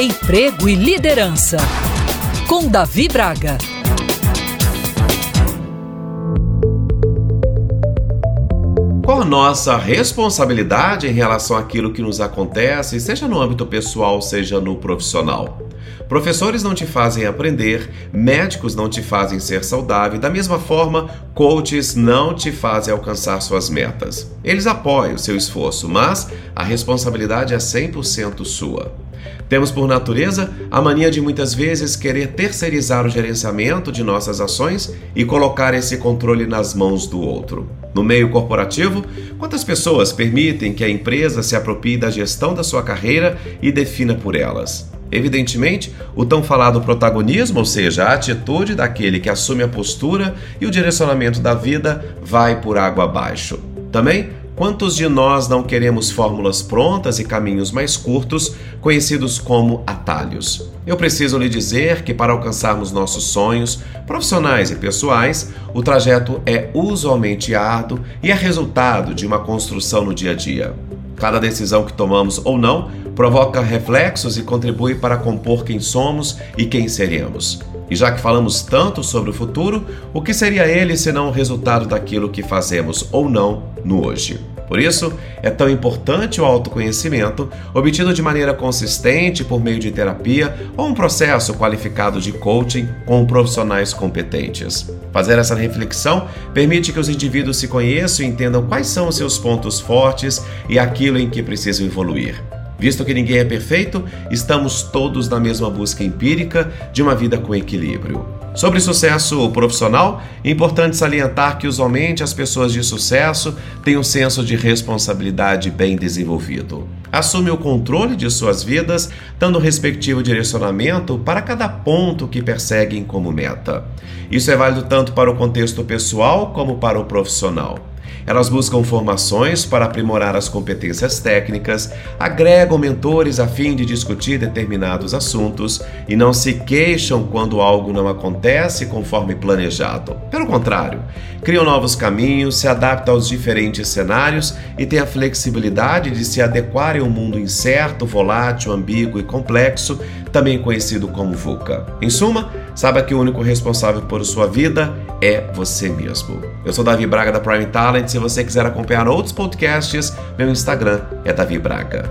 Emprego e Liderança, com Davi Braga. Qual a nossa responsabilidade em relação àquilo que nos acontece, seja no âmbito pessoal, seja no profissional? Professores não te fazem aprender, médicos não te fazem ser saudável, da mesma forma, coaches não te fazem alcançar suas metas. Eles apoiam o seu esforço, mas a responsabilidade é 100% sua. Temos por natureza a mania de muitas vezes querer terceirizar o gerenciamento de nossas ações e colocar esse controle nas mãos do outro. No meio corporativo, quantas pessoas permitem que a empresa se aproprie da gestão da sua carreira e defina por elas? Evidentemente, o tão falado protagonismo, ou seja, a atitude daquele que assume a postura e o direcionamento da vida, vai por água abaixo. Também Quantos de nós não queremos fórmulas prontas e caminhos mais curtos, conhecidos como atalhos? Eu preciso lhe dizer que para alcançarmos nossos sonhos, profissionais e pessoais, o trajeto é usualmente árduo e é resultado de uma construção no dia a dia. Cada decisão que tomamos ou não provoca reflexos e contribui para compor quem somos e quem seremos. E já que falamos tanto sobre o futuro, o que seria ele senão o resultado daquilo que fazemos ou não no hoje? Por isso, é tão importante o autoconhecimento, obtido de maneira consistente por meio de terapia ou um processo qualificado de coaching com profissionais competentes. Fazer essa reflexão permite que os indivíduos se conheçam e entendam quais são os seus pontos fortes e aquilo em que precisam evoluir. Visto que ninguém é perfeito, estamos todos na mesma busca empírica de uma vida com equilíbrio. Sobre sucesso profissional, é importante salientar que usualmente as pessoas de sucesso têm um senso de responsabilidade bem desenvolvido. Assumem o controle de suas vidas, dando o respectivo direcionamento para cada ponto que perseguem como meta. Isso é válido tanto para o contexto pessoal como para o profissional. Elas buscam formações para aprimorar as competências técnicas, agregam mentores a fim de discutir determinados assuntos e não se queixam quando algo não acontece conforme planejado. Pelo contrário, criam novos caminhos, se adaptam aos diferentes cenários e têm a flexibilidade de se adequar a um mundo incerto, volátil, ambíguo e complexo, também conhecido como VUCA. Em suma, saiba que o único responsável por sua vida é você mesmo. Eu sou Davi Braga da Prime Talent. Se você quiser acompanhar outros podcasts, meu Instagram é Davi Braga.